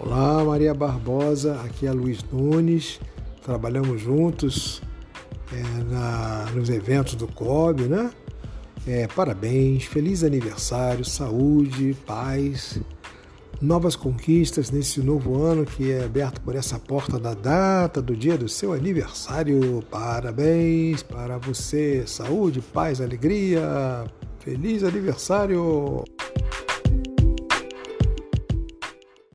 Olá, Maria Barbosa, aqui é Luiz Nunes. Trabalhamos juntos é, na, nos eventos do COB, né? É, parabéns, feliz aniversário, saúde, paz, novas conquistas nesse novo ano que é aberto por essa porta da data do dia do seu aniversário. Parabéns para você, saúde, paz, alegria, feliz aniversário!